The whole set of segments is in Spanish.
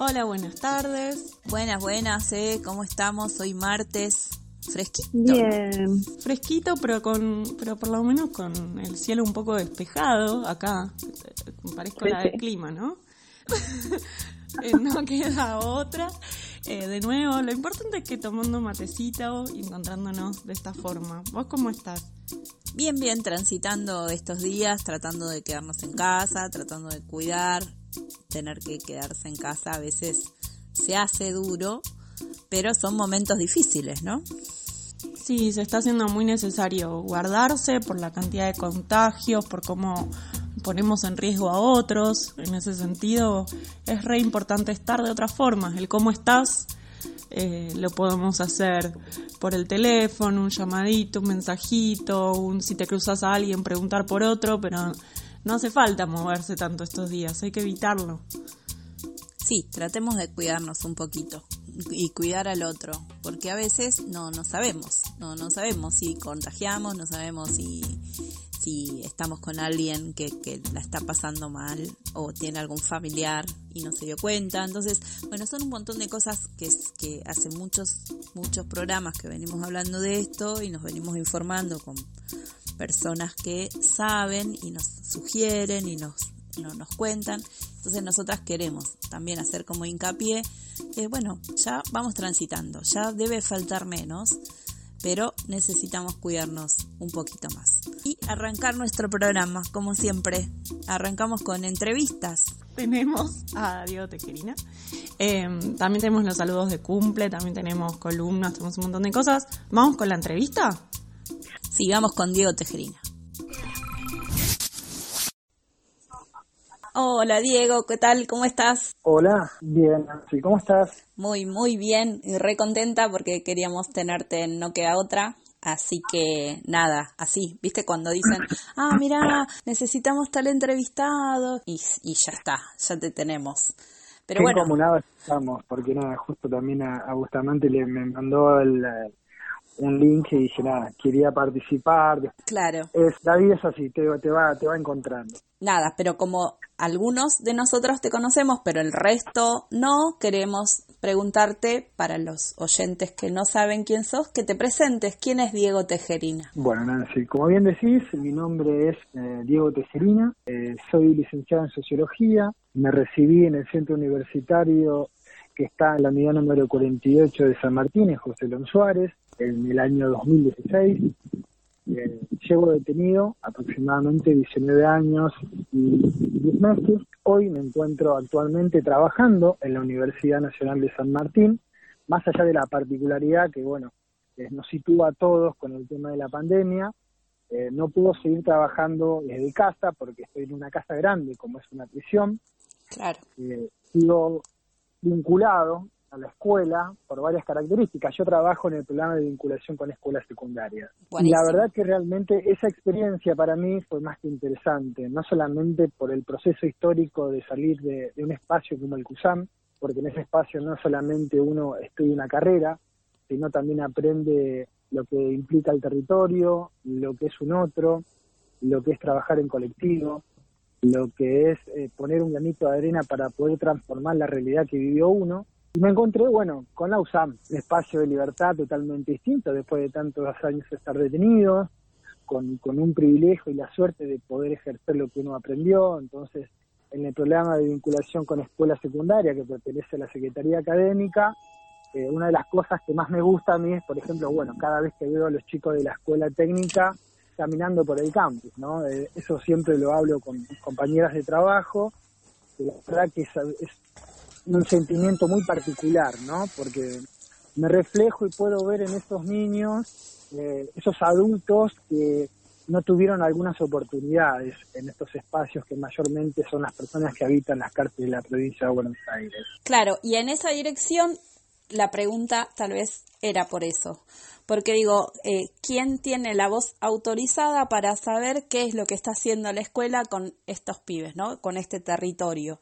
Hola, buenas tardes. Buenas, buenas, ¿eh? ¿Cómo estamos? Hoy martes. Fresquito. Bien. Fresquito, pero con, pero por lo menos con el cielo un poco despejado. Acá parezco la del clima, ¿no? Eh, no queda otra. Eh, de nuevo, lo importante es que tomando matecito y encontrándonos de esta forma. ¿Vos cómo estás? Bien, bien, transitando estos días, tratando de quedarnos en casa, tratando de cuidar. Tener que quedarse en casa a veces se hace duro, pero son momentos difíciles, ¿no? Sí, se está haciendo muy necesario guardarse por la cantidad de contagios, por cómo ponemos en riesgo a otros. En ese sentido, es re importante estar de otra forma. El cómo estás eh, lo podemos hacer por el teléfono, un llamadito, un mensajito, un si te cruzas a alguien, preguntar por otro, pero no hace falta moverse tanto estos días, hay que evitarlo. Sí, tratemos de cuidarnos un poquito y cuidar al otro, porque a veces no, no sabemos, no, no sabemos si contagiamos, no sabemos si, si estamos con alguien que, que la está pasando mal o tiene algún familiar y no se dio cuenta. Entonces, bueno, son un montón de cosas que, que hace muchos, muchos programas que venimos hablando de esto y nos venimos informando con personas que saben y nos sugieren y nos, nos cuentan. Entonces nosotras queremos también hacer como hincapié, eh, bueno, ya vamos transitando, ya debe faltar menos, pero necesitamos cuidarnos un poquito más. Y arrancar nuestro programa, como siempre, arrancamos con entrevistas. Tenemos a Diego Tejerina, em, también tenemos los saludos de cumple, también tenemos columnas, tenemos un montón de cosas. ¿Vamos con la entrevista? Sí, vamos con Diego Tejerina. Hola Diego, ¿qué tal? ¿Cómo estás? Hola, bien, sí, ¿cómo estás? Muy, muy bien y re contenta porque queríamos tenerte en No Queda Otra. Así que nada, así, ¿viste? Cuando dicen, ah, mira, necesitamos tal entrevistado y, y ya está, ya te tenemos. Pero Qué bueno. estamos, porque nada, justo también a, Bustamante le me mandó el, un link y dije, nada, quería participar. Claro. Es, la vida es así, te, te, va, te va encontrando. Nada, pero como algunos de nosotros te conocemos, pero el resto no, queremos preguntarte para los oyentes que no saben quién sos, que te presentes. ¿Quién es Diego Tejerina? Bueno, Nancy, como bien decís, mi nombre es eh, Diego Tejerina, eh, soy licenciado en Sociología, me recibí en el Centro Universitario que está en la unidad número 48 de San Martín, en José Lón Suárez, en el año 2016. Eh, llevo detenido aproximadamente 19 años y 10 meses. Hoy me encuentro actualmente trabajando en la Universidad Nacional de San Martín, más allá de la particularidad que, bueno, eh, nos sitúa a todos con el tema de la pandemia. Eh, no puedo seguir trabajando desde casa porque estoy en una casa grande como es una prisión. Claro. sigo vinculado a la escuela por varias características. Yo trabajo en el programa de vinculación con escuelas secundarias. Y la verdad que realmente esa experiencia para mí fue más que interesante, no solamente por el proceso histórico de salir de, un espacio como el CUSAM, porque en ese espacio no solamente uno estudia una carrera, sino también aprende lo que implica el territorio, lo que es un otro, lo que es trabajar en colectivo, lo que es eh, poner un granito de arena para poder transformar la realidad que vivió uno. Y me encontré, bueno, con la USAM, un espacio de libertad totalmente distinto después de tantos años de estar detenido, con, con un privilegio y la suerte de poder ejercer lo que uno aprendió. Entonces, en el programa de vinculación con escuela secundaria que pertenece a la Secretaría Académica, eh, una de las cosas que más me gusta a mí es, por ejemplo, bueno, cada vez que veo a los chicos de la escuela técnica caminando por el campus, ¿no? Eh, eso siempre lo hablo con mis compañeras de trabajo, que la verdad que es, un sentimiento muy particular, ¿no? Porque me reflejo y puedo ver en estos niños, eh, esos adultos que no tuvieron algunas oportunidades en estos espacios que mayormente son las personas que habitan las cárceles de la provincia de Buenos Aires. Claro, y en esa dirección la pregunta tal vez era por eso. Porque digo, eh, ¿quién tiene la voz autorizada para saber qué es lo que está haciendo la escuela con estos pibes, ¿no? Con este territorio.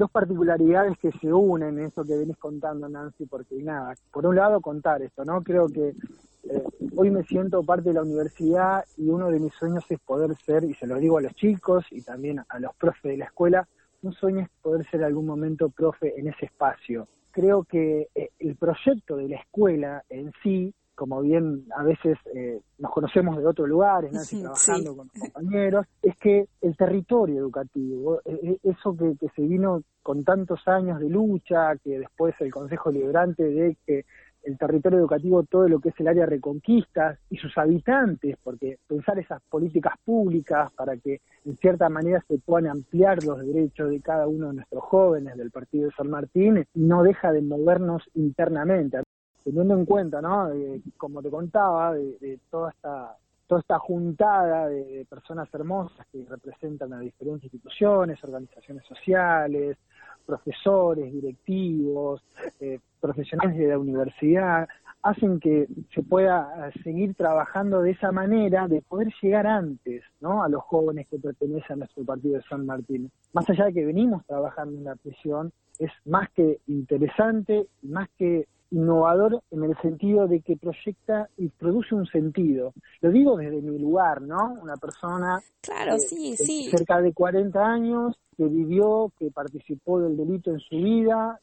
Dos particularidades que se unen en eso que venís contando, Nancy, porque nada, por un lado contar esto, ¿no? Creo que eh, hoy me siento parte de la universidad y uno de mis sueños es poder ser, y se lo digo a los chicos y también a los profes de la escuela, un sueño es poder ser algún momento profe en ese espacio, creo que eh, el proyecto de la escuela en sí, como bien a veces eh, nos conocemos de otros lugares, trabajando con compañeros, es que el territorio educativo, eh, eso que, que se vino con tantos años de lucha, que después el Consejo Liberante de que el territorio educativo, todo lo que es el área de reconquistas y sus habitantes, porque pensar esas políticas públicas para que en cierta manera se puedan ampliar los derechos de cada uno de nuestros jóvenes del partido de San Martín, no deja de movernos internamente, teniendo en cuenta, ¿no? como te contaba, de, toda esta toda esta juntada de, personas hermosas que representan a diferentes instituciones, organizaciones sociales, profesores, directivos, eh, profesionales de la universidad, hacen que se pueda eh, seguir trabajando de esa manera, de poder llegar antes ¿no? a los jóvenes que pertenecen a nuestro partido de San Martín. Más allá de que venimos trabajando en la prisión, es más que interesante, más que innovador en el sentido de que proyecta y produce un sentido. Lo digo desde mi lugar, ¿no? Una persona claro, sí, sí. cerca de 40 años que vivió, que participó del delito en su vida,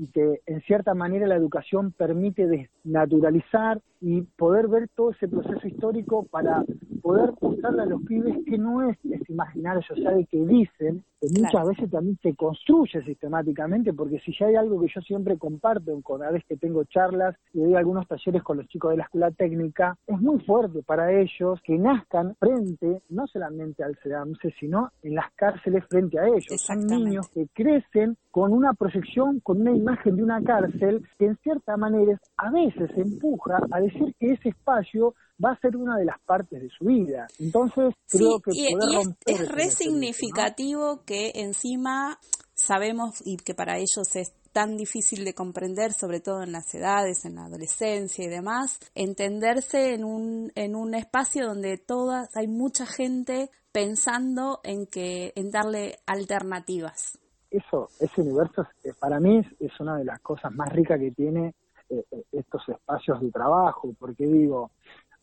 y que en cierta manera la educación permite desnaturalizar y poder ver todo ese proceso histórico para poder mostrarle a los pibes que no es ese imaginario social que dicen, que muchas veces también se construye sistemáticamente, porque si ya hay algo que yo siempre comparto cada vez que tengo charlas y doy algunos talleres con los chicos de la escuela técnica, es muy fuerte para ellos que nazcan frente, no solamente al SEDAMSE, sino en las cárceles frente a ellos. Son niños que crecen con una proyección, con una imagen de una cárcel que en cierta manera a veces empuja a decir que ese espacio va a ser una de las partes de su vida. Entonces, creo que y, es, re significativo que encima sabemos y que para ellos es tan difícil de comprender, sobre todo en las edades, en la adolescencia y demás, entenderse en un, en un espacio donde todas, hay mucha gente pensando en que, en darle alternativas. Eso, ese universo para mí es una de las cosas más ricas que tiene eh, eh, estos espacios de trabajo, porque digo,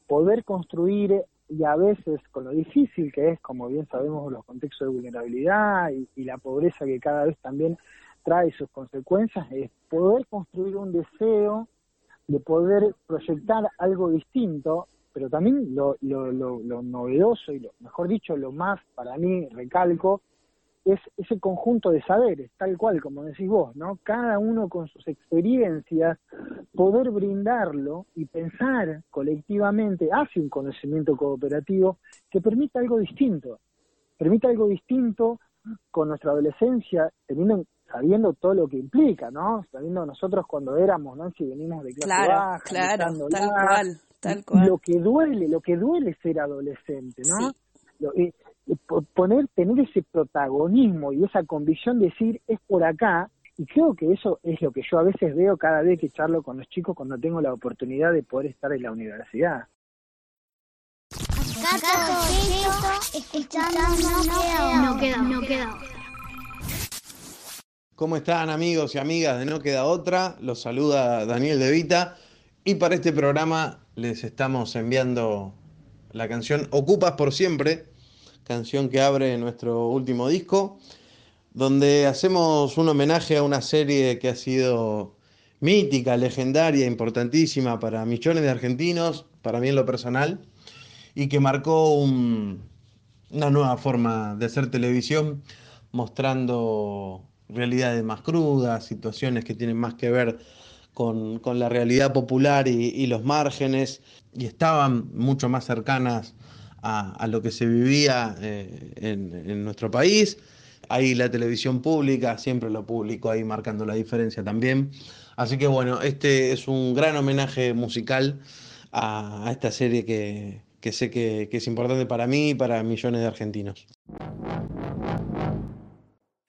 poder construir y a veces con lo difícil que es, como bien sabemos, los contextos de vulnerabilidad y, la pobreza que cada vez también trae sus consecuencias, es poder construir un deseo de poder proyectar algo distinto, pero también lo, lo, lo, lo novedoso y lo mejor dicho, lo más para mí, recalco, es ese conjunto de saberes, tal cual como decís vos, ¿no? Cada uno con sus experiencias, poder brindarlo y pensar colectivamente hacia un conocimiento cooperativo que permita algo distinto, permita algo distinto con nuestra adolescencia, teniendo sabiendo todo lo que implica, ¿no? Sabiendo nosotros cuando éramos, ¿no? Si venimos de clase claro, baja, claro, tal cual, tal cual. Lo que duele, lo que duele ser adolescente, ¿no? Sí poner, tener ese protagonismo y esa convicción de decir es por acá, y creo que eso es lo que yo a veces veo cada vez que charlo con los chicos cuando tengo la oportunidad de poder estar en la universidad. ¿Cómo están amigos y amigas de No Queda Otra? Los saluda Daniel De Vita y para este programa les estamos enviando la canción Ocupas por Siempre, canción que abre nuestro último disco, donde hacemos un homenaje a una serie que ha sido mítica, legendaria, importantísima para millones de argentinos, para mí en lo personal, y que marcó un, una nueva forma de hacer televisión, mostrando realidades más crudas, situaciones que tienen más que ver con, con la realidad popular y, los márgenes, y estaban mucho más cercanas a, lo que se vivía eh, en, nuestro país. Ahí la televisión pública, siempre lo público ahí marcando la diferencia también. Así que bueno, este es un gran homenaje musical a, esta serie que, sé que es importante para mí y para millones de argentinos.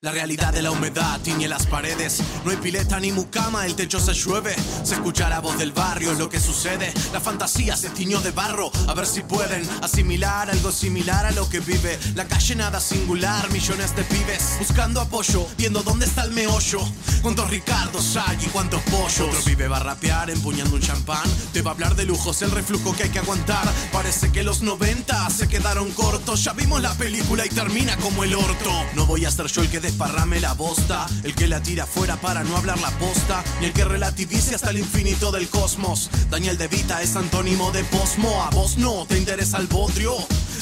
La realidad de la humedad tiñe las paredes. No hay pileta ni mucama, el techo se llueve. Se escucha la voz del barrio, lo que sucede. La fantasía se tiñó de barro. A ver si pueden asimilar algo similar a lo que vive. La calle nada singular, millones de pibes. Buscando apoyo, viendo dónde está el meollo. Cuántos Ricardos hay y cuántos pollos. Otro pibe va a rapear empuñando un champán. Te va a hablar de lujos, el reflujo que hay que aguantar. Parece que los 90 se quedaron cortos. Ya vimos la película y termina como el orto. No voy a ser yo el que desparrame la bosta, el que la tira fuera para no hablar la posta, ni el que relativice hasta el infinito del cosmos. Daniel De Vita es antónimo de posmo, a vos no te interesa el bodrio.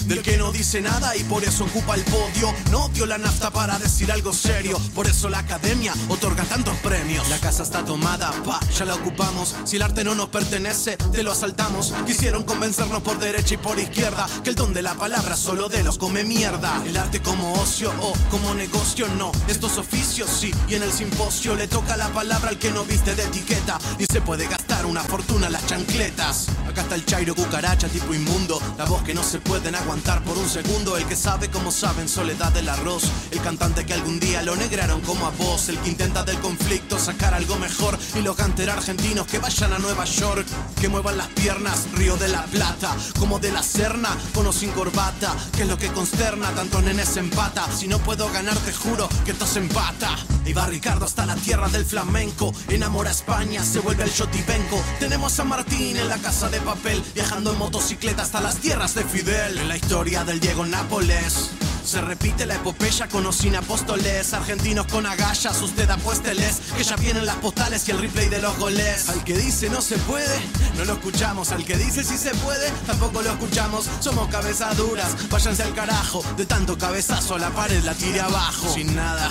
Del que no dice nada y por eso ocupa el podio. No dio la nafta para decir algo serio. Por eso la academia otorga tantos premios. La casa está tomada, pa, ya la ocupamos. Si el arte no nos pertenece, te lo asaltamos. Quisieron convencernos por derecha y por izquierda que el don de la palabra solo de los come mierda. El arte como ocio o como negocio, no. Estos oficios sí, y en el simposio le toca la palabra al que no viste de etiqueta. Y se puede gastar una fortuna las chancletas. Acá está el chairo cucaracha tipo inmundo. La voz que no se pueden aguantar por un segundo. El que sabe como saben soledad del arroz. El cantante que algún día lo negraron como a vos. El que intenta del conflicto sacar algo mejor. Y los canter argentinos que vayan a Nueva York. Que muevan las piernas, Río de la Plata. Como de la Serna, con o sin corbata. Que es lo que consterna, tanto nenes empata. Si no puedo ganar, te juro que esto se empata. Y va Ricardo hasta la tierra del flamenco. Enamora a España, se vuelve el shotibenco. Tenemos a Martín en la casa de papel. Viajando en motocicleta hasta las tierras de Fidel. En la historia del Diego Nápoles. Se repite la epopeya con o sin apóstoles Argentinos con agallas, usted apuésteles Que ya vienen las postales y el replay de los goles Al que dice no se puede, no lo escuchamos Al que dice si se puede, tampoco lo escuchamos Somos cabezas duras, váyanse al carajo De tanto cabezazo la pared la tire abajo Sin nada,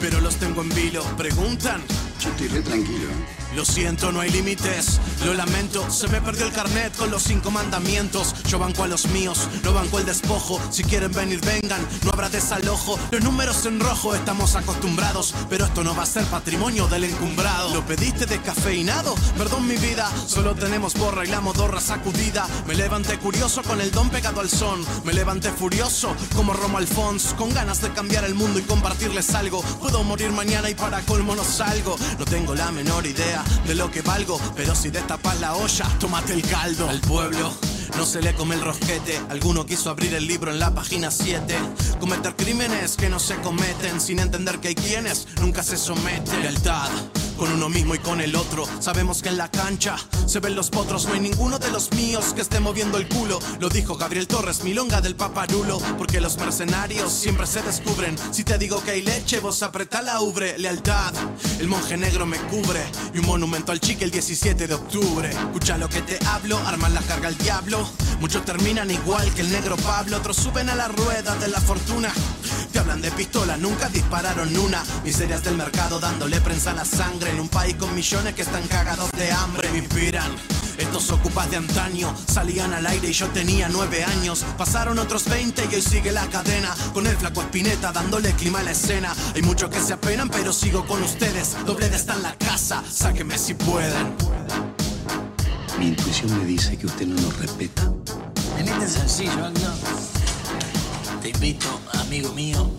pero los tengo en vilo. Preguntan yo estoy re tranquilo. Lo siento, no hay límites. Lo lamento, se me perdió el carnet con los cinco mandamientos. Yo banco a los míos, no banco el despojo. Si quieren venir, vengan, no habrá desalojo. Los números en rojo estamos acostumbrados, pero esto no va a ser patrimonio del encumbrado. ¿Lo pediste descafeinado? Perdón mi vida, solo tenemos borra y la modorra sacudida. Me levanté curioso con el don pegado al son. Me levanté furioso como Romo Alfons, con ganas de cambiar el mundo y compartirles algo. Puedo morir mañana y para colmo no salgo. No tengo la menor idea de lo que valgo, pero si destapas la olla, tómate el caldo. Al pueblo no se le come el rosquete. Alguno quiso abrir el libro en la página 7. Cometer crímenes que no se cometen sin entender que hay quienes nunca se someten. Lealtad con uno mismo y con el otro. Sabemos que en la cancha se ven los potros, no hay ninguno de los míos que esté moviendo el culo. Lo dijo Gabriel Torres, milonga del paparulo, porque los mercenarios siempre se descubren. Si te digo que hay leche, vos apretá la ubre. Lealtad, el monje negro me cubre y un monumento al chique el 17 de octubre. Escucha lo que te hablo, arman la carga al diablo. Muchos terminan igual que el negro Pablo, otros suben a la rueda de la fortuna. Te hablan de pistola, nunca dispararon una. Miserias del mercado dándole prensa a la sangre en un país con millones que están cagados de hambre. Me inspiran. Estos ocupas de antaño salían al aire y yo tenía nueve años. Pasaron otros 20 y hoy sigue la cadena. Con el flaco Espineta dándole clima a la escena. Hay muchos que se apenan, pero sigo con ustedes. Doble de está en la casa, sáquenme si pueden. Mi intuición me dice que usted no nos respeta. En este sencillo acto, te invito, amigo mío,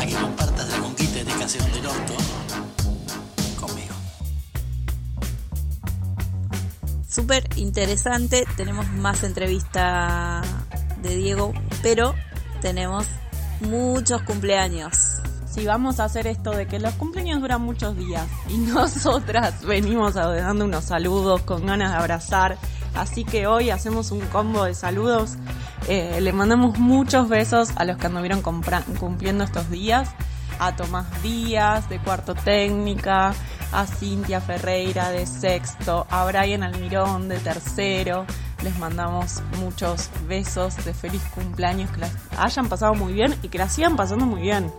a que compartas la conquista de este Canción del Orto Súper interesante, tenemos más entrevista de Diego, pero tenemos muchos cumpleaños. si vamos a hacer esto de que los cumpleaños duran muchos días y nosotras venimos dando unos saludos con ganas de abrazar, así que hoy hacemos un combo de saludos. Eh, le mandamos muchos besos a los que anduvieron cumpliendo estos días, a Tomás Díaz de Cuarto Técnica, a Cintia Ferreira de Sexto, a Brian Almirón de Tercero. Les mandamos muchos besos de feliz cumpleaños, que las hayan pasado muy bien y que las sigan pasando muy bien.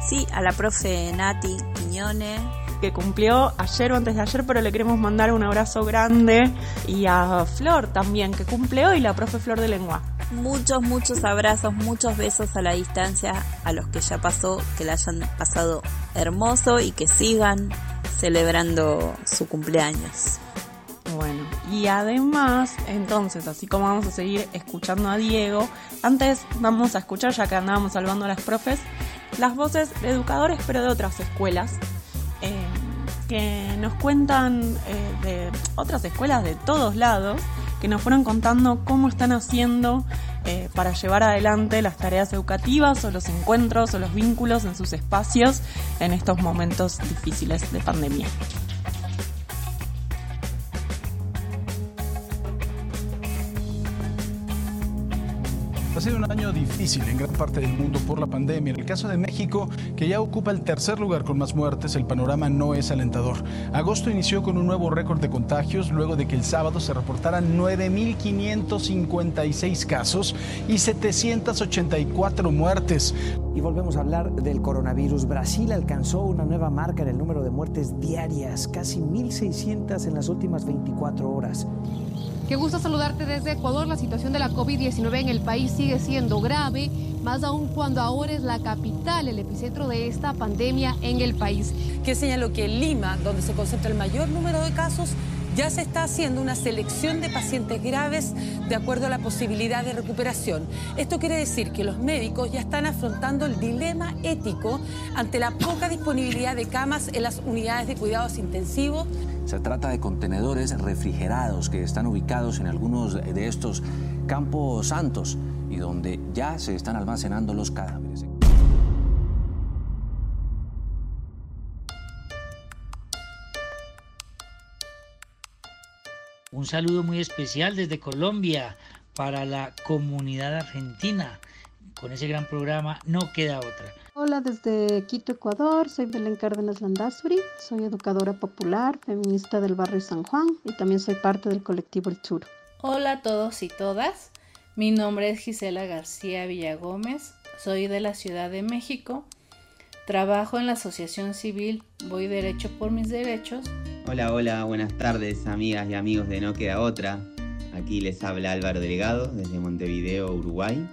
Sí, a la profe Nati Quiñone. Que cumplió ayer o antes de ayer, pero le queremos mandar un abrazo grande. Y a Flor también, que cumple hoy, la profe Flor de Lengua. Muchos, muchos abrazos, muchos besos a la distancia a los que ya pasó, que la hayan pasado hermoso y que sigan celebrando su cumpleaños. Bueno, y además, entonces, así como vamos a seguir escuchando a Diego, antes vamos a escuchar, ya que andábamos salvando a las profes, las voces de educadores, pero de otras escuelas, eh, que nos cuentan eh, de otras escuelas de todos lados, que nos fueron contando cómo están haciendo eh, para llevar adelante las tareas educativas o los encuentros o los vínculos en sus espacios en estos momentos difíciles de pandemia. Ha sido un año difícil en gran parte del mundo por la pandemia. En el caso de México, que ya ocupa el tercer lugar con más muertes, el panorama no es alentador. Agosto inició con un nuevo récord de contagios luego de que el sábado se reportaran 9.556 casos y 784 muertes. Y volvemos a hablar del coronavirus. Brasil alcanzó una nueva marca en el número de muertes diarias, casi 1.600 en las últimas 24 horas. Qué gusto saludarte desde Ecuador. La situación de la COVID-19 en el país sigue siendo grave, más aún cuando ahora es la capital, el epicentro de esta pandemia en el país. Que señaló que Lima, donde se concentra el mayor número de casos, ya se está haciendo una selección de pacientes graves de acuerdo a la posibilidad de recuperación. Esto quiere decir que los médicos ya están afrontando el dilema ético ante la poca disponibilidad de camas en las unidades de cuidados intensivos se trata de contenedores refrigerados que están ubicados en algunos de estos campos santos y donde ya se están almacenando los cadáveres. Un saludo muy especial desde Colombia para la comunidad argentina. Con ese gran programa no queda otra. Hola desde Quito, Ecuador. Soy Belén Cárdenas Landazuri. Soy educadora popular, feminista del barrio San Juan y también soy parte del colectivo El Churo. Hola a todos y todas. Mi nombre es Gisela García Villagómez. Soy de la Ciudad de México. Trabajo en la Asociación Civil Voy Derecho por mis Derechos. Hola, hola, buenas tardes amigas y amigos de No Queda Otra. Aquí les habla Álvaro Delegado desde Montevideo, Uruguay.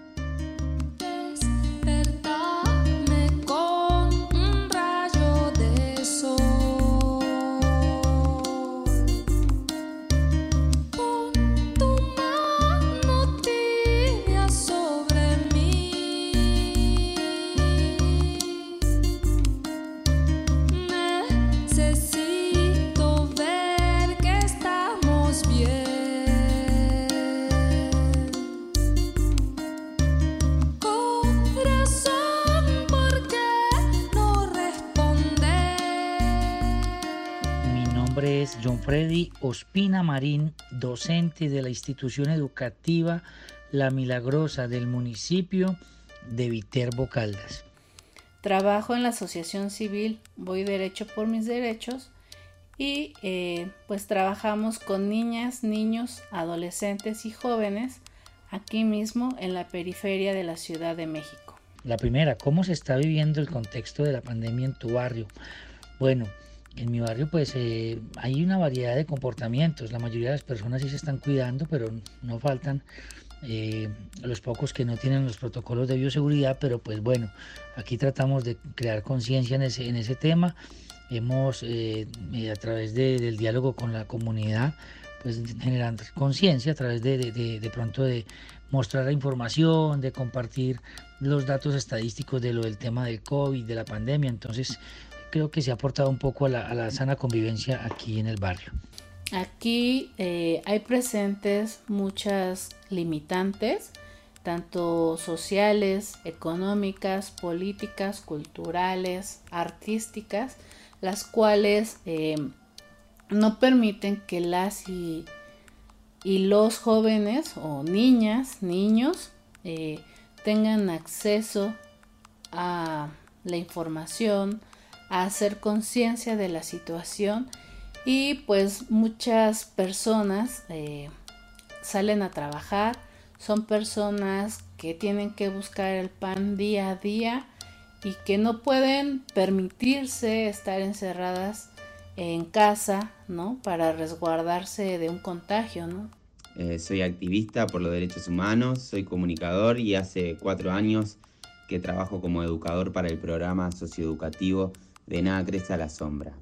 Freddy Ospina Marín, docente de la institución educativa La Milagrosa del municipio de Viterbo Caldas. Trabajo en la asociación civil Voy Derecho por mis Derechos y eh, pues trabajamos con niñas, niños, adolescentes y jóvenes aquí mismo en la periferia de la Ciudad de México. La primera, ¿cómo se está viviendo el contexto de la pandemia en tu barrio? Bueno, en mi barrio pues eh, hay una variedad de comportamientos. La mayoría de las personas sí se están cuidando, pero no faltan eh, los pocos que no tienen los protocolos de bioseguridad. Pero pues bueno, aquí tratamos de crear conciencia en ese, en ese tema. Hemos eh, a través del diálogo con la comunidad pues generando conciencia a través de, de, de pronto de mostrar la información, de compartir los datos estadísticos de lo del tema del COVID, de la pandemia. Entonces, creo que se ha aportado un poco a la, sana convivencia aquí en el barrio. Aquí eh, hay presentes muchas limitantes. tanto sociales, económicas, políticas, culturales, artísticas, las cuales eh, no permiten que las y, los jóvenes o niñas, niños, eh, tengan acceso a la información, a hacer conciencia de la situación y pues muchas personas eh, salen a trabajar, son personas que tienen que buscar el pan día a día y que no pueden permitirse estar encerradas en casa, ¿no? Para resguardarse de un contagio, ¿no? Eh, soy activista por los derechos humanos, soy comunicador y hace cuatro años que trabajo como educador para el programa socioeducativo de Nada Crece a la Sombra.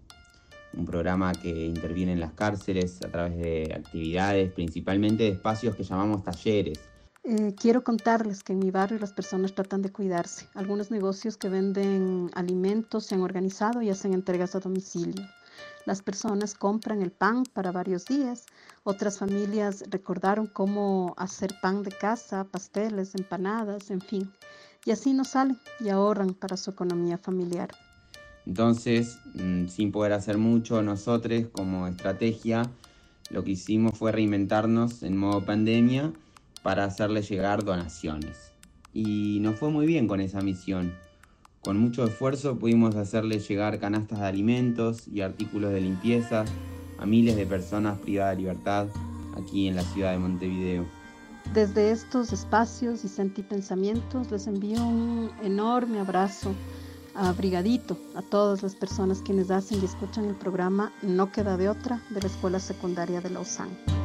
Un programa que interviene en las cárceles a través de actividades, principalmente de espacios que llamamos talleres. Eh, quiero contarles que en mi barrio las personas tratan de cuidarse. Algunos negocios que venden alimentos se han organizado y hacen entregas a domicilio. Las personas compran el pan para varios días. Otras familias recordaron cómo hacer pan de casa, pasteles, empanadas, en fin. Y así no salen y ahorran para su economía familiar. Entonces, mm, sin poder hacer mucho, nosotros como estrategia, lo que hicimos fue reinventarnos en modo pandemia para hacerle llegar donaciones. Y nos fue muy bien con esa misión. Con mucho esfuerzo pudimos hacerle llegar canastas de alimentos y artículos de limpieza a miles de personas privadas de libertad aquí en la ciudad de Montevideo. Desde estos espacios y sentipensamientos les envío un enorme abrazo abrigadito a todas las personas quienes hacen y escuchan el programa No queda de otra de la Escuela Secundaria de Lausanne.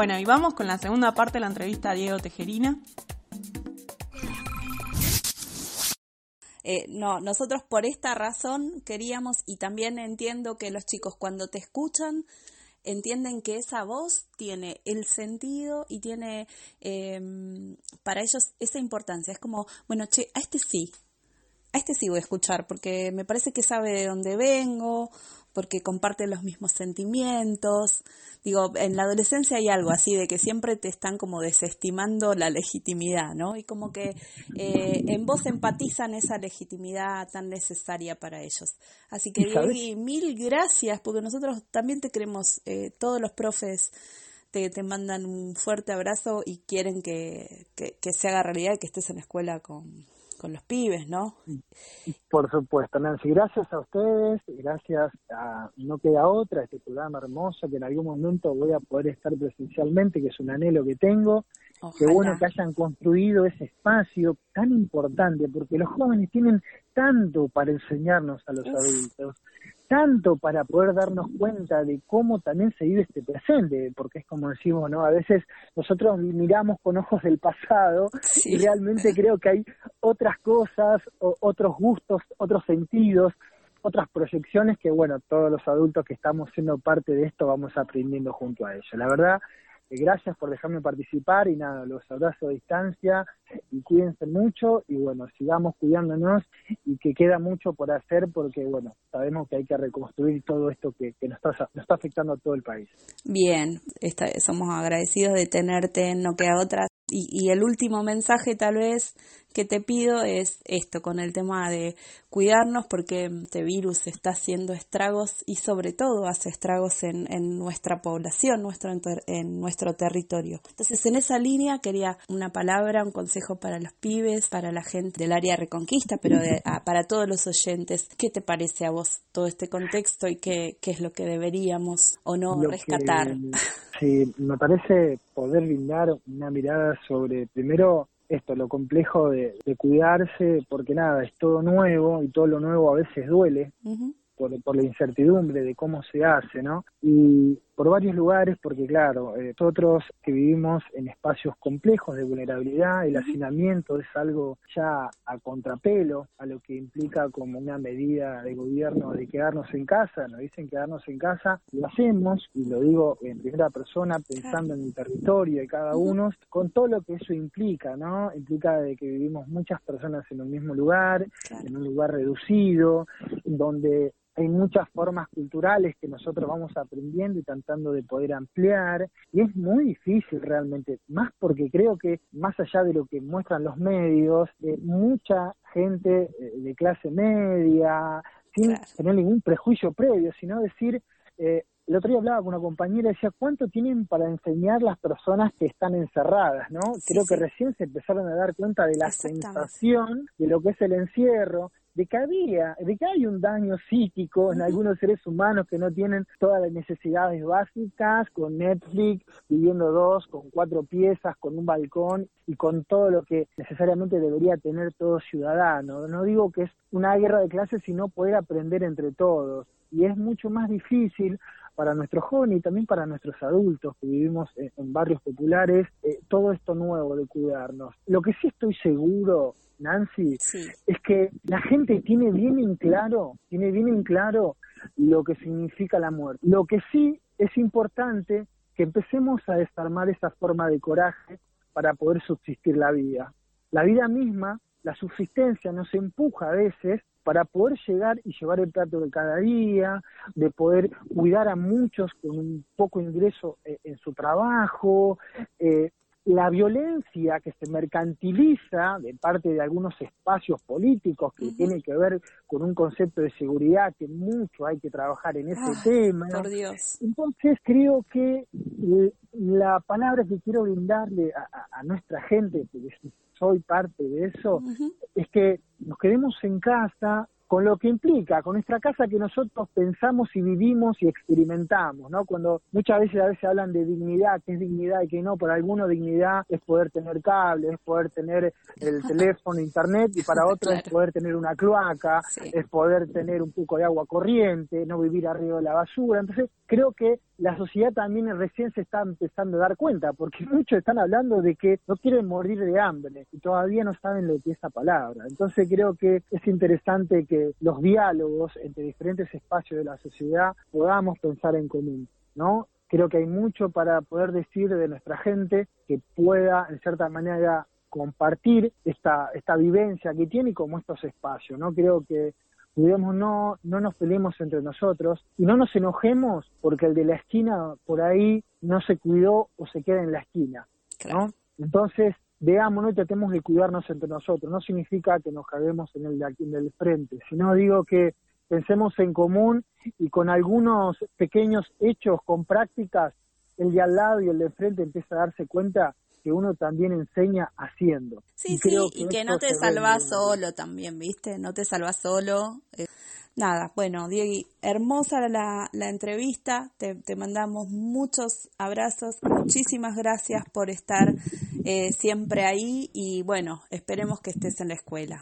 Bueno, y vamos con la segunda parte de la entrevista a Diego Tejerina. Eh, no, nosotros por esta razón queríamos y también entiendo que los chicos cuando te escuchan entienden que esa voz tiene el sentido y tiene em, para ellos esa importancia. Es como, bueno, che, a este sí, a este sí voy a escuchar porque me parece que sabe de dónde vengo, porque comparte los mismos sentimientos. Digo, en la adolescencia hay algo así de que siempre te están como desestimando la legitimidad, ¿no? Y como que eh, en vos empatizan esa legitimidad tan necesaria para ellos. Así que, Diego, mil gracias, porque nosotros también te queremos, eh, todos los profes te, te mandan un fuerte abrazo y quieren que, que, que se haga realidad y que estés en la escuela con, con los pibes, ¿no? Por supuesto, Nancy, gracias a ustedes, gracias a No Queda Otra, este programa hermoso que en algún momento voy a poder estar presencialmente, que es un anhelo que tengo. Qué bueno que hayan construido ese espacio tan importante, porque los jóvenes tienen tanto para enseñarnos a los adultos, tanto para poder darnos cuenta de cómo también se vive este presente, porque es como decimos, ¿no? A veces nosotros miramos con ojos del pasado y realmente creo que hay otras cosas, otros gustos, otros sentidos, otras proyecciones que, bueno, todos los adultos que estamos siendo parte de esto vamos aprendiendo junto a ellos. La verdad, gracias por dejarme participar y nada, los abrazo a distancia y cuídense mucho y bueno, sigamos cuidándonos y que queda mucho por hacer porque bueno, sabemos que hay que reconstruir todo esto que, nos, está, nos está afectando a todo el país. Bien, somos agradecidos de tenerte en No Queda Otra y, y el último mensaje tal vez que te pido es esto, con el tema de cuidarnos porque este virus está haciendo estragos y sobre todo hace estragos en, en nuestra población, nuestro, en nuestro territorio. Entonces en esa línea quería una palabra, un consejo para los pibes, para la gente del área Reconquista, pero para todos los oyentes. ¿Qué te parece a vos todo este contexto y qué, qué es lo que deberíamos o no rescatar? Sí, me parece poder brindar una mirada sobre, primero, esto, lo complejo de, de cuidarse, porque nada, es todo nuevo y todo lo nuevo a veces duele. Por, por, la incertidumbre de cómo se hace, ¿no? Y por varios lugares, porque claro, eh, nosotros que vivimos en espacios complejos de vulnerabilidad, el hacinamiento es algo ya a contrapelo a lo que implica como una medida de gobierno de quedarnos en casa, nos dicen quedarnos en casa, lo hacemos, y lo digo en primera persona, pensando en el territorio de cada uno, con todo lo que eso implica, ¿no? Implica de que vivimos muchas personas en un mismo lugar, en un lugar reducido, donde hay muchas formas culturales que nosotros vamos aprendiendo y tratando de poder ampliar y es muy difícil realmente, más porque creo que más allá de lo que muestran los medios, eh, mucha gente eh, de clase media, sin tener ningún prejuicio previo, sino decir, eh, el otro día hablaba con una compañera y decía, ¿cuánto tienen para enseñar las personas que están encerradas? ¿no? Creo que recién se empezaron a dar cuenta de la sensación de lo que es el encierro, de que había, de que hay un daño psíquico en algunos seres humanos que no tienen todas las necesidades básicas, con Netflix, viviendo dos, con cuatro piezas, con un balcón y con todo lo que necesariamente debería tener todo ciudadano. No digo que es una guerra de clases, sino poder aprender entre todos. Y es mucho más difícil para nuestros jóvenes y también para nuestros adultos que vivimos en, barrios populares, eh, todo esto nuevo de cuidarnos. Lo que sí estoy seguro Nancy, es que la gente tiene bien en claro, tiene bien en claro lo que significa la muerte. Lo que sí es importante que empecemos a desarmar esa forma de coraje para poder subsistir la vida. La vida misma, la subsistencia nos empuja a veces para poder llegar y llevar el plato de cada día, de poder cuidar a muchos con un poco ingreso eh, en su trabajo, eh, la violencia que se mercantiliza de parte de algunos espacios políticos que tiene que ver con un concepto de seguridad que mucho hay que trabajar en ese tema. Por Dios. Entonces creo que la palabra que quiero brindarle a, nuestra gente, porque soy parte de eso, es que nos quedemos en casa, con lo que implica, con nuestra casa que nosotros pensamos y vivimos y experimentamos, ¿no? Cuando muchas veces a veces hablan de dignidad, que es dignidad y que no, para algunos dignidad es poder tener cable, es poder tener el teléfono, internet, y para otros es poder tener una cloaca, es poder tener un poco de agua corriente, no vivir arriba de la basura. Entonces, creo que la sociedad también recién se está empezando a dar cuenta, porque muchos están hablando de que no quieren morir de hambre y todavía no saben lo que es esa palabra. Entonces creo que es interesante que los diálogos entre diferentes espacios de la sociedad podamos pensar en común, ¿no? Creo que hay mucho para poder decir de nuestra gente que pueda, en cierta manera, compartir esta, esta vivencia que tiene como estos espacios, ¿no? Creo que cuidemos no, no nos peleemos entre nosotros y no nos enojemos porque el de la esquina por ahí no se cuidó o se queda en la esquina, ¿no? Entonces, veámonos y tratemos de cuidarnos entre nosotros. No significa que nos caguemos en el, en el frente, sino digo que pensemos en común y con algunos pequeños hechos, con prácticas, el de al lado y el de frente empieza a darse cuenta que uno también enseña haciendo. Sí, sí, y que no te salvas solo también, ¿viste? No te salvas solo. Eh, nada, bueno, Diego, hermosa la, la entrevista, te, te, mandamos muchos abrazos, muchísimas gracias por estar eh, siempre ahí y bueno, esperemos que estés en la escuela.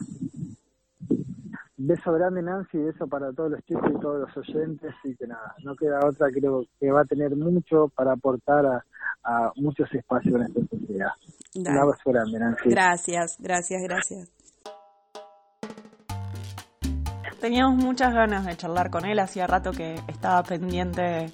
Beso grande Nancy, beso para todos los chicos y todos los oyentes y que nada, no queda otra, creo que va a tener mucho para aportar a, a muchos espacios en esta sociedad. Un abrazo grande Nancy. Gracias, gracias, gracias. Teníamos muchas ganas de charlar con él, hacía rato que estaba pendiente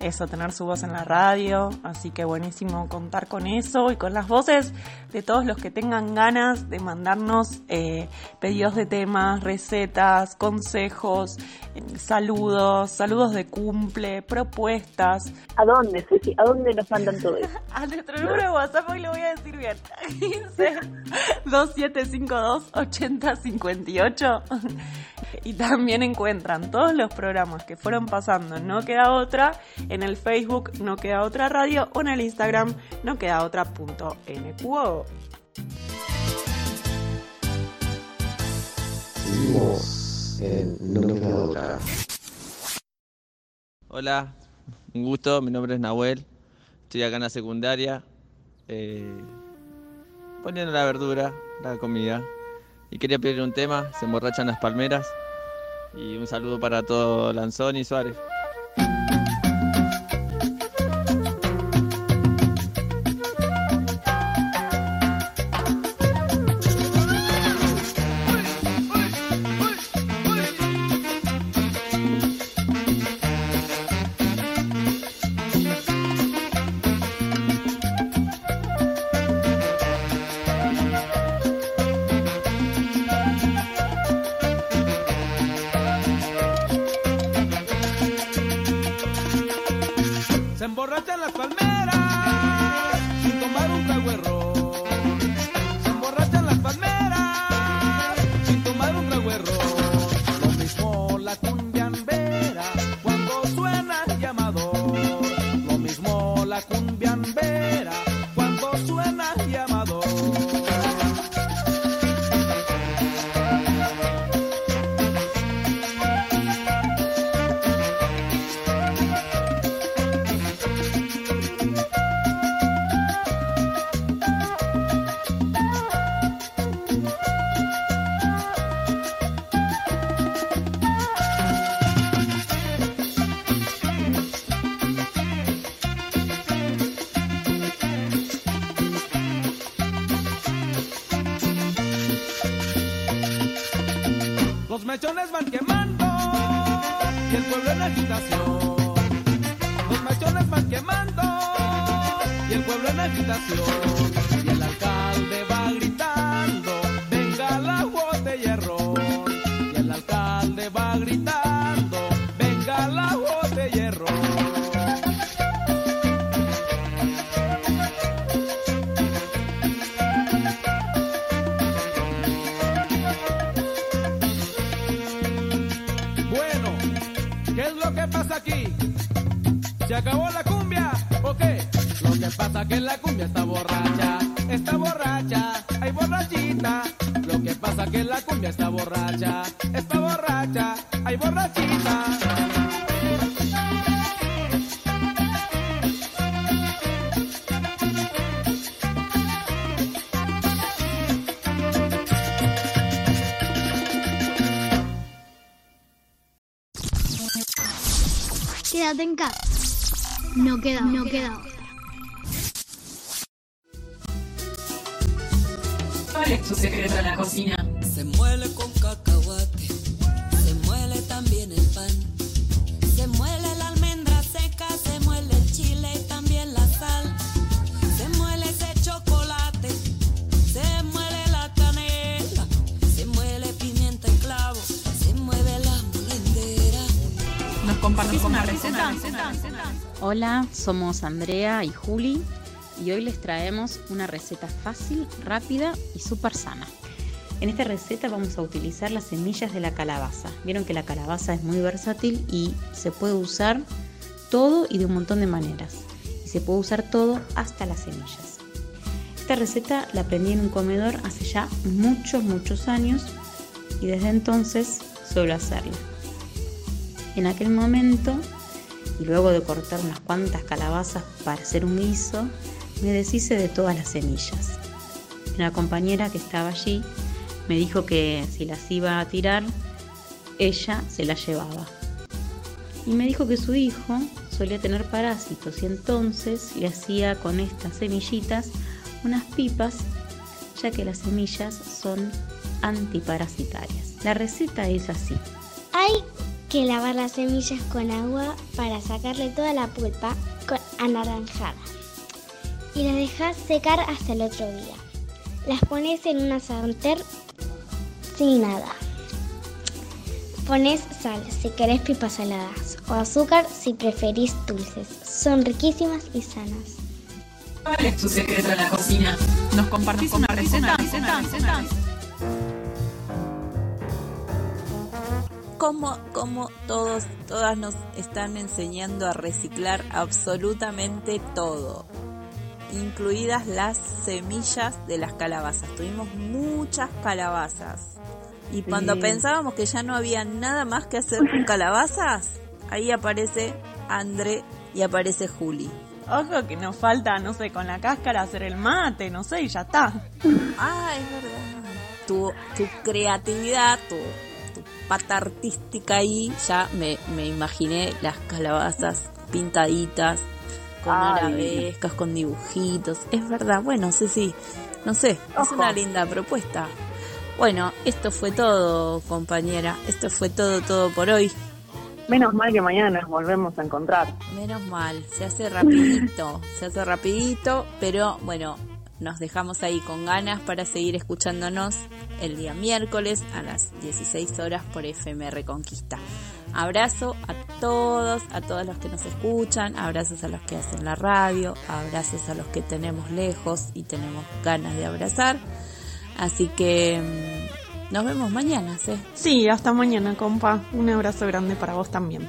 eso, tener su voz en la radio, así que buenísimo contar con eso y con las voces de todos los que tengan ganas de mandarnos eh, pedidos de temas, recetas, consejos, eh, saludos, saludos de cumple, propuestas. ¿A dónde, Ceci? ¿A dónde nos mandan todo eso? a nuestro número de WhatsApp, hoy lo voy a decir bien, 15 2752 8058 y también encuentran todos los programas que fueron pasando No Queda Otra en el Facebook No Queda Otra Radio o en el Instagram No Queda Otra punto NQO. No Queda Otra. Hola, un gusto, mi nombre es Nahuel. Estoy acá en la secundaria, eh, poniendo la verdura, la comida. Y quería pedir un tema, se emborrachan las palmeras. Y un saludo para todo Lanzón y Suárez. Venga la botella de ron. Bueno, ¿qué es lo que pasa aquí? ¿Se acabó la cumbia o qué? Lo que pasa que la cumbia está borracha, está borracha, hay borrachita. Lo que pasa que la cumbia está borracha, No queda, no queda. Compartís una receta? Hola, somos Andrea y Juli y hoy les traemos una receta fácil, rápida y súper sana. En esta receta vamos a utilizar las semillas de la calabaza. Vieron que la calabaza es muy versátil y se puede usar todo y de un montón de maneras. Y se puede usar todo hasta las semillas. Esta receta la aprendí en un comedor hace ya muchos, muchos años y desde entonces suelo hacerla. En aquel momento, y luego de cortar unas cuantas calabazas para hacer un guiso, me deshice de todas las semillas. Una compañera que estaba allí me dijo que si las iba a tirar, ella se las llevaba. Y me dijo que su hijo solía tener parásitos y entonces le hacía con estas semillitas unas pipas, ya que las semillas son antiparasitarias. La receta es así. Hay que lavar las semillas con agua para sacarle toda la pulpa con anaranjada. Y las dejas secar hasta el otro día. Las pones en una sartén sin nada. Pones sal si querés pipas saladas o azúcar si preferís dulces. Son riquísimas y sanas. ¿Cuál es tu secreto en la cocina? ¿Nos compartís una receta? Como, como todos, todas nos están enseñando a reciclar absolutamente todo, incluidas las semillas de las calabazas. Tuvimos muchas calabazas. Y cuando pensábamos que ya no había nada más que hacer con calabazas, ahí aparece André y aparece Juli. Ojo que nos falta, no sé, con la cáscara hacer el mate, no sé, y ya está. Ah, es verdad. Tu, tu creatividad, tu pata artística ahí, ya me, me imaginé las calabazas pintaditas, con arabescas, con dibujitos. Es verdad, bueno, sí, sí. No sé, es una linda propuesta. Bueno, esto fue todo, compañera. Esto fue todo, todo por hoy. Menos mal que mañana nos volvemos a encontrar. Menos mal, se hace rapidito, se hace rapidito, pero bueno, nos dejamos ahí con ganas para seguir escuchándonos el día miércoles a las 16 horas por FM Reconquista. Abrazo a todos, a todos los que nos escuchan, abrazos a los que hacen la radio, abrazos a los que tenemos lejos y tenemos ganas de abrazar. Así que mm, nos vemos mañana, ¿sí? Sí, hasta mañana, compa. Un abrazo grande para vos también.